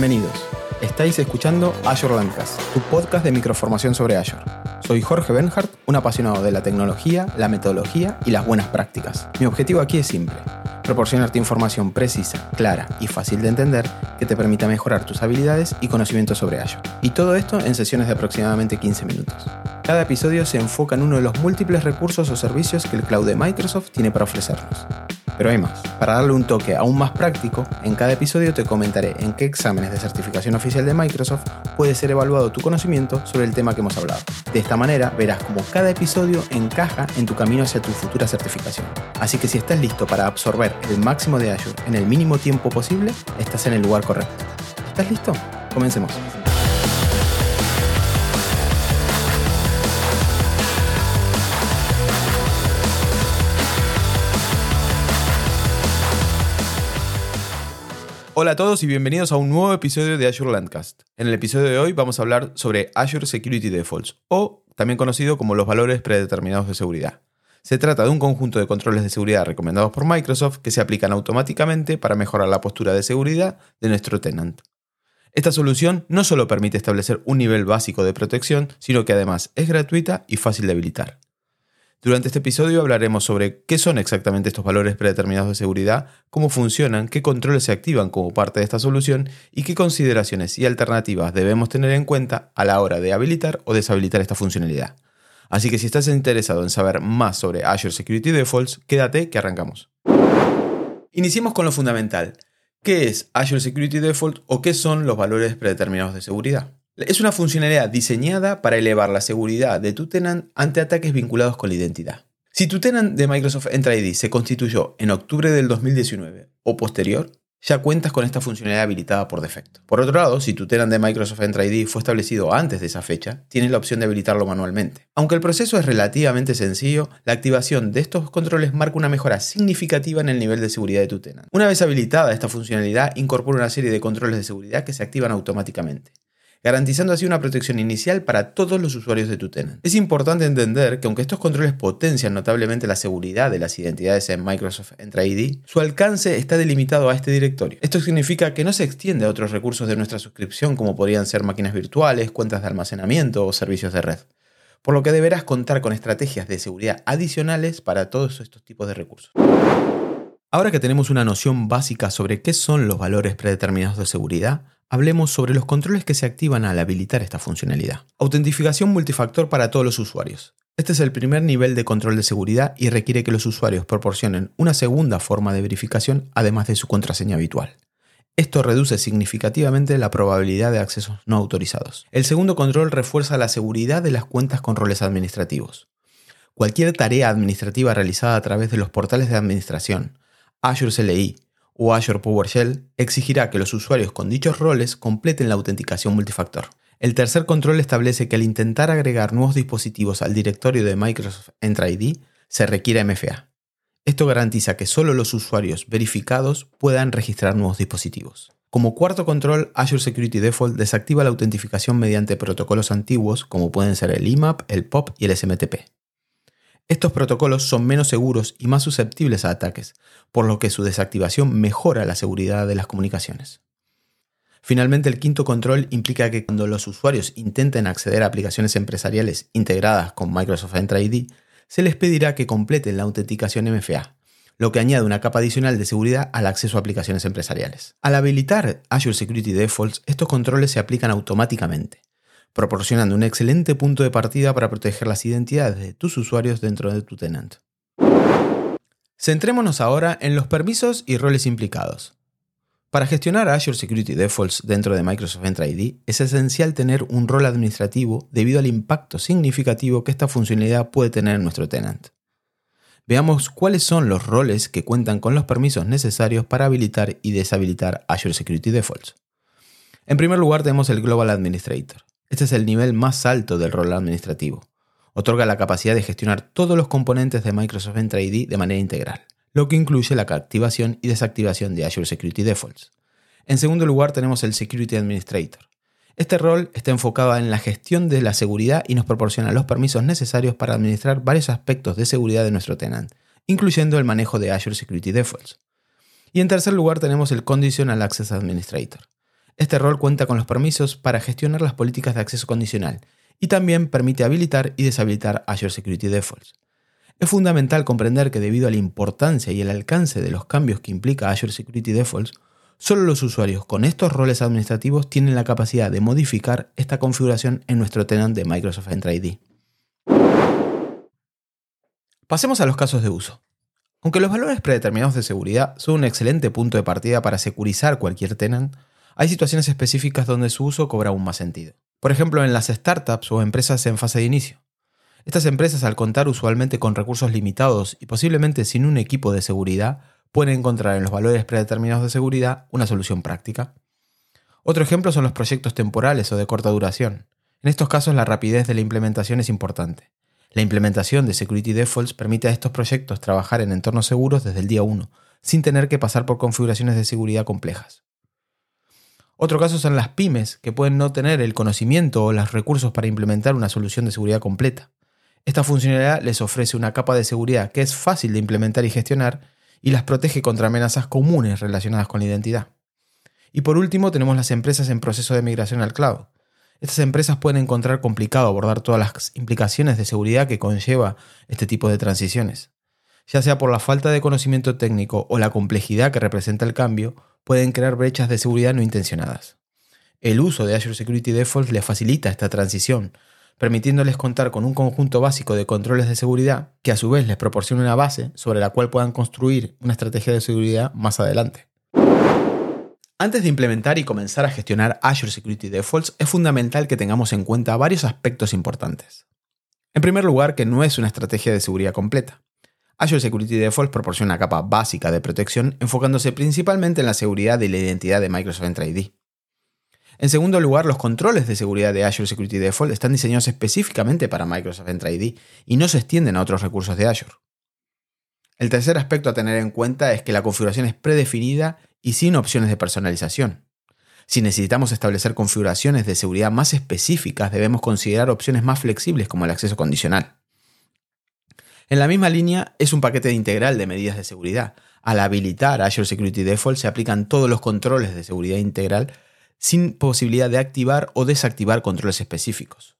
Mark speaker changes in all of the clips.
Speaker 1: Bienvenidos. Estáis escuchando Azure Landcast, tu podcast de microformación sobre Azure. Soy Jorge Benhart, un apasionado de la tecnología, la metodología y las buenas prácticas. Mi objetivo aquí es simple, proporcionarte información precisa, clara y fácil de entender que te permita mejorar tus habilidades y conocimientos sobre Azure. Y todo esto en sesiones de aproximadamente 15 minutos. Cada episodio se enfoca en uno de los múltiples recursos o servicios que el cloud de Microsoft tiene para ofrecernos. Pero hay más. Para darle un toque aún más práctico, en cada episodio te comentaré en qué exámenes de certificación oficial de Microsoft puede ser evaluado tu conocimiento sobre el tema que hemos hablado. De esta manera verás cómo cada episodio encaja en tu camino hacia tu futura certificación. Así que si estás listo para absorber el máximo de Azure en el mínimo tiempo posible, estás en el lugar correcto. ¿Estás listo? Comencemos. Hola a todos y bienvenidos a un nuevo episodio de Azure Landcast. En el episodio de hoy vamos a hablar sobre Azure Security Defaults, o también conocido como los valores predeterminados de seguridad. Se trata de un conjunto de controles de seguridad recomendados por Microsoft que se aplican automáticamente para mejorar la postura de seguridad de nuestro tenant. Esta solución no solo permite establecer un nivel básico de protección, sino que además es gratuita y fácil de habilitar. Durante este episodio hablaremos sobre qué son exactamente estos valores predeterminados de seguridad, cómo funcionan, qué controles se activan como parte de esta solución y qué consideraciones y alternativas debemos tener en cuenta a la hora de habilitar o deshabilitar esta funcionalidad. Así que si estás interesado en saber más sobre Azure Security Defaults, quédate que arrancamos. Iniciemos con lo fundamental. ¿Qué es Azure Security Default o qué son los valores predeterminados de seguridad? Es una funcionalidad diseñada para elevar la seguridad de tu tenant ante ataques vinculados con la identidad. Si tu tenant de Microsoft Entra ID se constituyó en octubre del 2019 o posterior, ya cuentas con esta funcionalidad habilitada por defecto. Por otro lado, si tu tenant de Microsoft Entra ID fue establecido antes de esa fecha, tienes la opción de habilitarlo manualmente. Aunque el proceso es relativamente sencillo, la activación de estos controles marca una mejora significativa en el nivel de seguridad de tu tenant. Una vez habilitada esta funcionalidad, incorpora una serie de controles de seguridad que se activan automáticamente garantizando así una protección inicial para todos los usuarios de tu tenant. Es importante entender que aunque estos controles potencian notablemente la seguridad de las identidades en Microsoft Entra ID, su alcance está delimitado a este directorio. Esto significa que no se extiende a otros recursos de nuestra suscripción como podrían ser máquinas virtuales, cuentas de almacenamiento o servicios de red. Por lo que deberás contar con estrategias de seguridad adicionales para todos estos tipos de recursos. Ahora que tenemos una noción básica sobre qué son los valores predeterminados de seguridad, hablemos sobre los controles que se activan al habilitar esta funcionalidad. Autentificación multifactor para todos los usuarios. Este es el primer nivel de control de seguridad y requiere que los usuarios proporcionen una segunda forma de verificación además de su contraseña habitual. Esto reduce significativamente la probabilidad de accesos no autorizados. El segundo control refuerza la seguridad de las cuentas con roles administrativos. Cualquier tarea administrativa realizada a través de los portales de administración, Azure CLI, o Azure PowerShell exigirá que los usuarios con dichos roles completen la autenticación multifactor. El tercer control establece que al intentar agregar nuevos dispositivos al directorio de Microsoft Entra ID se requiere MFA. Esto garantiza que solo los usuarios verificados puedan registrar nuevos dispositivos. Como cuarto control, Azure Security Default desactiva la autentificación mediante protocolos antiguos como pueden ser el IMAP, el POP y el SMTP. Estos protocolos son menos seguros y más susceptibles a ataques, por lo que su desactivación mejora la seguridad de las comunicaciones. Finalmente, el quinto control implica que cuando los usuarios intenten acceder a aplicaciones empresariales integradas con Microsoft Entra ID, se les pedirá que completen la autenticación MFA, lo que añade una capa adicional de seguridad al acceso a aplicaciones empresariales. Al habilitar Azure Security Defaults, estos controles se aplican automáticamente proporcionando un excelente punto de partida para proteger las identidades de tus usuarios dentro de tu tenant. Centrémonos ahora en los permisos y roles implicados. Para gestionar Azure Security Defaults dentro de Microsoft Entra ID es esencial tener un rol administrativo debido al impacto significativo que esta funcionalidad puede tener en nuestro tenant. Veamos cuáles son los roles que cuentan con los permisos necesarios para habilitar y deshabilitar Azure Security Defaults. En primer lugar tenemos el Global Administrator. Este es el nivel más alto del rol administrativo. Otorga la capacidad de gestionar todos los componentes de Microsoft Entra ID de manera integral, lo que incluye la activación y desactivación de Azure Security Defaults. En segundo lugar tenemos el Security Administrator. Este rol está enfocado en la gestión de la seguridad y nos proporciona los permisos necesarios para administrar varios aspectos de seguridad de nuestro tenant, incluyendo el manejo de Azure Security Defaults. Y en tercer lugar tenemos el Conditional Access Administrator. Este rol cuenta con los permisos para gestionar las políticas de acceso condicional y también permite habilitar y deshabilitar Azure Security Defaults. Es fundamental comprender que debido a la importancia y el alcance de los cambios que implica Azure Security Defaults, solo los usuarios con estos roles administrativos tienen la capacidad de modificar esta configuración en nuestro tenant de Microsoft Entra ID. Pasemos a los casos de uso. Aunque los valores predeterminados de seguridad son un excelente punto de partida para securizar cualquier tenant, hay situaciones específicas donde su uso cobra aún más sentido. Por ejemplo, en las startups o empresas en fase de inicio. Estas empresas, al contar usualmente con recursos limitados y posiblemente sin un equipo de seguridad, pueden encontrar en los valores predeterminados de seguridad una solución práctica. Otro ejemplo son los proyectos temporales o de corta duración. En estos casos la rapidez de la implementación es importante. La implementación de Security Defaults permite a estos proyectos trabajar en entornos seguros desde el día 1, sin tener que pasar por configuraciones de seguridad complejas. Otro caso son las pymes, que pueden no tener el conocimiento o los recursos para implementar una solución de seguridad completa. Esta funcionalidad les ofrece una capa de seguridad que es fácil de implementar y gestionar y las protege contra amenazas comunes relacionadas con la identidad. Y por último tenemos las empresas en proceso de migración al cloud. Estas empresas pueden encontrar complicado abordar todas las implicaciones de seguridad que conlleva este tipo de transiciones. Ya sea por la falta de conocimiento técnico o la complejidad que representa el cambio, pueden crear brechas de seguridad no intencionadas. El uso de Azure Security Defaults les facilita esta transición, permitiéndoles contar con un conjunto básico de controles de seguridad que a su vez les proporciona una base sobre la cual puedan construir una estrategia de seguridad más adelante. Antes de implementar y comenzar a gestionar Azure Security Defaults, es fundamental que tengamos en cuenta varios aspectos importantes. En primer lugar, que no es una estrategia de seguridad completa. Azure Security Defaults proporciona una capa básica de protección enfocándose principalmente en la seguridad y la identidad de Microsoft Entra ID. En segundo lugar, los controles de seguridad de Azure Security Default están diseñados específicamente para Microsoft Entra ID y no se extienden a otros recursos de Azure. El tercer aspecto a tener en cuenta es que la configuración es predefinida y sin opciones de personalización. Si necesitamos establecer configuraciones de seguridad más específicas, debemos considerar opciones más flexibles como el acceso condicional. En la misma línea es un paquete integral de medidas de seguridad. Al habilitar Azure Security Default se aplican todos los controles de seguridad integral sin posibilidad de activar o desactivar controles específicos.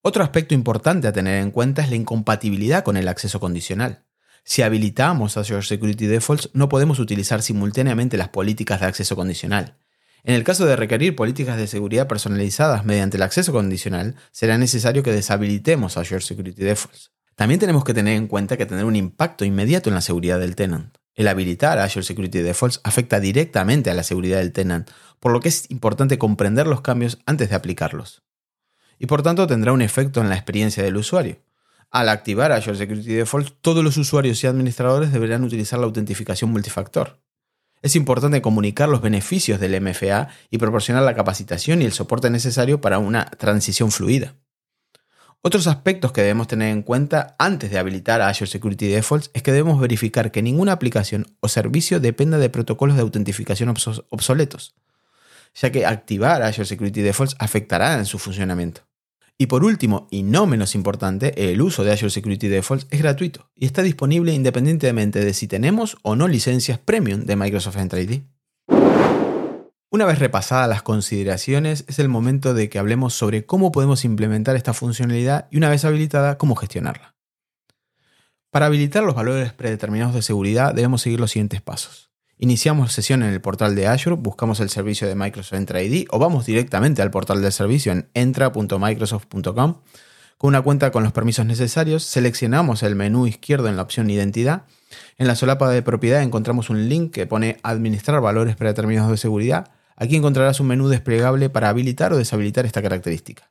Speaker 1: Otro aspecto importante a tener en cuenta es la incompatibilidad con el acceso condicional. Si habilitamos Azure Security Defaults, no podemos utilizar simultáneamente las políticas de acceso condicional. En el caso de requerir políticas de seguridad personalizadas mediante el acceso condicional, será necesario que deshabilitemos Azure Security Defaults. También tenemos que tener en cuenta que tener un impacto inmediato en la seguridad del tenant. El habilitar Azure Security Defaults afecta directamente a la seguridad del tenant, por lo que es importante comprender los cambios antes de aplicarlos. Y por tanto tendrá un efecto en la experiencia del usuario. Al activar Azure Security Defaults, todos los usuarios y administradores deberán utilizar la autentificación multifactor. Es importante comunicar los beneficios del MFA y proporcionar la capacitación y el soporte necesario para una transición fluida. Otros aspectos que debemos tener en cuenta antes de habilitar Azure Security Defaults es que debemos verificar que ninguna aplicación o servicio dependa de protocolos de autentificación obsoletos, ya que activar Azure Security Defaults afectará en su funcionamiento. Y por último, y no menos importante, el uso de Azure Security Defaults es gratuito y está disponible independientemente de si tenemos o no licencias premium de Microsoft Entra ID. Una vez repasadas las consideraciones, es el momento de que hablemos sobre cómo podemos implementar esta funcionalidad y una vez habilitada, cómo gestionarla. Para habilitar los valores predeterminados de seguridad debemos seguir los siguientes pasos. Iniciamos sesión en el portal de Azure, buscamos el servicio de Microsoft Entra ID o vamos directamente al portal del servicio en entra.microsoft.com. Con una cuenta con los permisos necesarios, seleccionamos el menú izquierdo en la opción Identidad. En la solapa de propiedad encontramos un link que pone Administrar valores predeterminados de seguridad Aquí encontrarás un menú desplegable para habilitar o deshabilitar esta característica.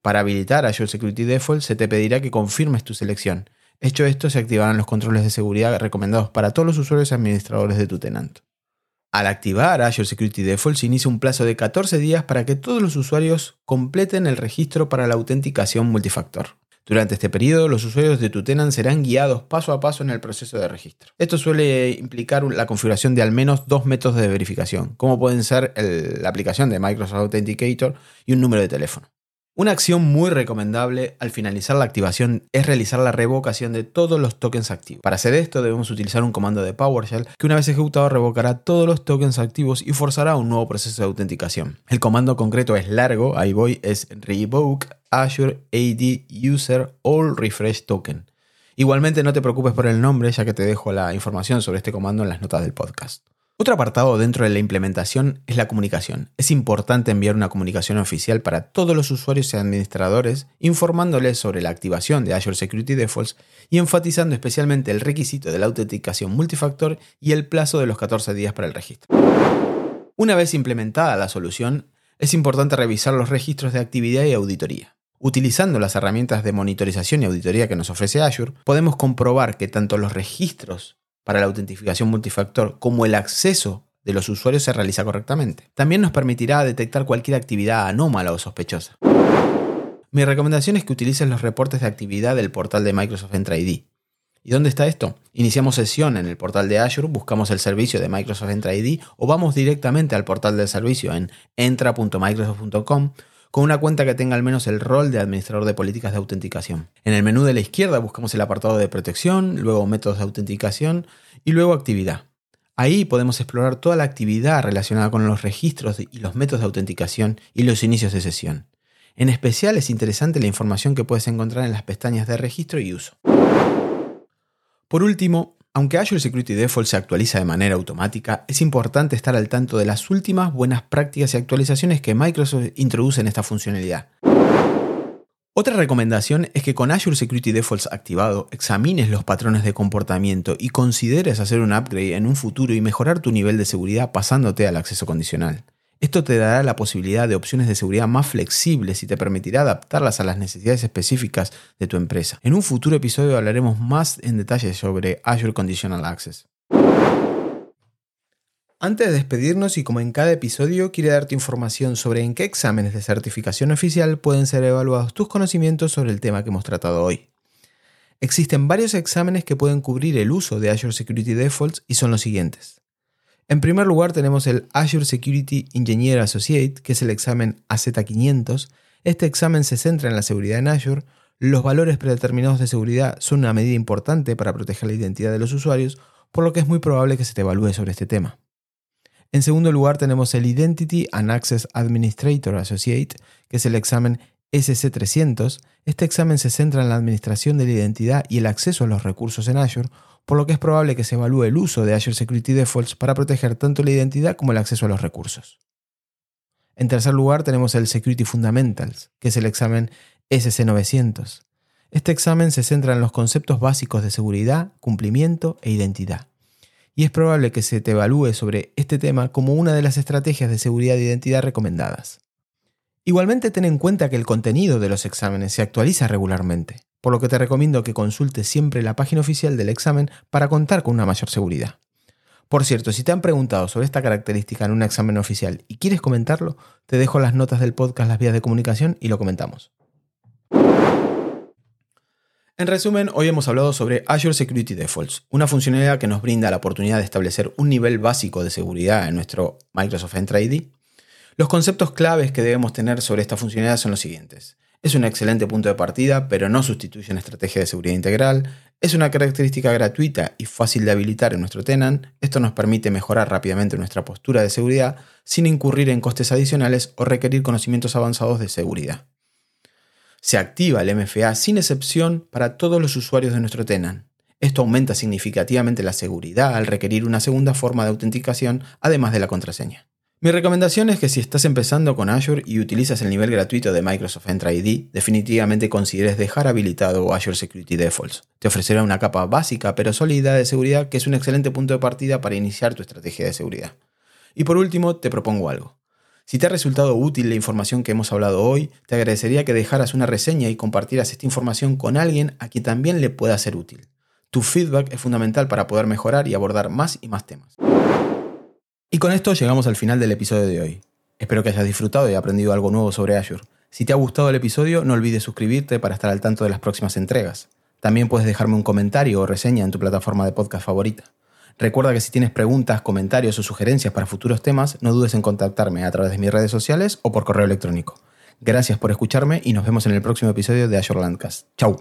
Speaker 1: Para habilitar Azure Security Default se te pedirá que confirmes tu selección. Hecho esto, se activarán los controles de seguridad recomendados para todos los usuarios administradores de tu tenant. Al activar Azure Security Default se inicia un plazo de 14 días para que todos los usuarios completen el registro para la autenticación multifactor. Durante este periodo, los usuarios de tu tenant serán guiados paso a paso en el proceso de registro. Esto suele implicar la configuración de al menos dos métodos de verificación, como pueden ser la aplicación de Microsoft Authenticator y un número de teléfono. Una acción muy recomendable al finalizar la activación es realizar la revocación de todos los tokens activos. Para hacer esto debemos utilizar un comando de PowerShell que una vez ejecutado revocará todos los tokens activos y forzará un nuevo proceso de autenticación. El comando concreto es largo, ahí voy, es revoke Azure AD User All Refresh Token. Igualmente no te preocupes por el nombre ya que te dejo la información sobre este comando en las notas del podcast. Otro apartado dentro de la implementación es la comunicación. Es importante enviar una comunicación oficial para todos los usuarios y administradores informándoles sobre la activación de Azure Security Defaults y enfatizando especialmente el requisito de la autenticación multifactor y el plazo de los 14 días para el registro. Una vez implementada la solución, es importante revisar los registros de actividad y auditoría. Utilizando las herramientas de monitorización y auditoría que nos ofrece Azure, podemos comprobar que tanto los registros para la autentificación multifactor como el acceso de los usuarios se realiza correctamente. También nos permitirá detectar cualquier actividad anómala o sospechosa. Mi recomendación es que utilices los reportes de actividad del portal de Microsoft Entra ID. ¿Y dónde está esto? Iniciamos sesión en el portal de Azure, buscamos el servicio de Microsoft Entra ID o vamos directamente al portal del servicio en entra.microsoft.com con una cuenta que tenga al menos el rol de administrador de políticas de autenticación. En el menú de la izquierda buscamos el apartado de protección, luego métodos de autenticación y luego actividad. Ahí podemos explorar toda la actividad relacionada con los registros y los métodos de autenticación y los inicios de sesión. En especial es interesante la información que puedes encontrar en las pestañas de registro y uso. Por último, aunque Azure Security Default se actualiza de manera automática, es importante estar al tanto de las últimas buenas prácticas y actualizaciones que Microsoft introduce en esta funcionalidad. Otra recomendación es que con Azure Security Defaults activado, examines los patrones de comportamiento y consideres hacer un upgrade en un futuro y mejorar tu nivel de seguridad pasándote al acceso condicional. Esto te dará la posibilidad de opciones de seguridad más flexibles y te permitirá adaptarlas a las necesidades específicas de tu empresa. En un futuro episodio hablaremos más en detalle sobre Azure Conditional Access. Antes de despedirnos y como en cada episodio, quiero darte información sobre en qué exámenes de certificación oficial pueden ser evaluados tus conocimientos sobre el tema que hemos tratado hoy. Existen varios exámenes que pueden cubrir el uso de Azure Security Defaults y son los siguientes. En primer lugar tenemos el Azure Security Engineer Associate, que es el examen AZ500. Este examen se centra en la seguridad en Azure. Los valores predeterminados de seguridad son una medida importante para proteger la identidad de los usuarios, por lo que es muy probable que se te evalúe sobre este tema. En segundo lugar tenemos el Identity and Access Administrator Associate, que es el examen SC300. Este examen se centra en la administración de la identidad y el acceso a los recursos en Azure, por lo que es probable que se evalúe el uso de Azure Security Defaults para proteger tanto la identidad como el acceso a los recursos. En tercer lugar tenemos el Security Fundamentals, que es el examen SC900. Este examen se centra en los conceptos básicos de seguridad, cumplimiento e identidad. Y es probable que se te evalúe sobre este tema como una de las estrategias de seguridad e identidad recomendadas. Igualmente ten en cuenta que el contenido de los exámenes se actualiza regularmente por lo que te recomiendo que consultes siempre la página oficial del examen para contar con una mayor seguridad. Por cierto, si te han preguntado sobre esta característica en un examen oficial y quieres comentarlo, te dejo las notas del podcast, las vías de comunicación y lo comentamos. En resumen, hoy hemos hablado sobre Azure Security Defaults, una funcionalidad que nos brinda la oportunidad de establecer un nivel básico de seguridad en nuestro Microsoft Entra ID. Los conceptos claves que debemos tener sobre esta funcionalidad son los siguientes. Es un excelente punto de partida, pero no sustituye una estrategia de seguridad integral. Es una característica gratuita y fácil de habilitar en nuestro tenant. Esto nos permite mejorar rápidamente nuestra postura de seguridad sin incurrir en costes adicionales o requerir conocimientos avanzados de seguridad. Se activa el MFA sin excepción para todos los usuarios de nuestro tenant. Esto aumenta significativamente la seguridad al requerir una segunda forma de autenticación además de la contraseña. Mi recomendación es que si estás empezando con Azure y utilizas el nivel gratuito de Microsoft Entra ID, definitivamente consideres dejar habilitado Azure Security Defaults. Te ofrecerá una capa básica pero sólida de seguridad que es un excelente punto de partida para iniciar tu estrategia de seguridad. Y por último, te propongo algo. Si te ha resultado útil la información que hemos hablado hoy, te agradecería que dejaras una reseña y compartieras esta información con alguien a quien también le pueda ser útil. Tu feedback es fundamental para poder mejorar y abordar más y más temas. Y con esto llegamos al final del episodio de hoy. Espero que hayas disfrutado y aprendido algo nuevo sobre Azure. Si te ha gustado el episodio, no olvides suscribirte para estar al tanto de las próximas entregas. También puedes dejarme un comentario o reseña en tu plataforma de podcast favorita. Recuerda que si tienes preguntas, comentarios o sugerencias para futuros temas, no dudes en contactarme a través de mis redes sociales o por correo electrónico. Gracias por escucharme y nos vemos en el próximo episodio de Azure Landcast. Chau.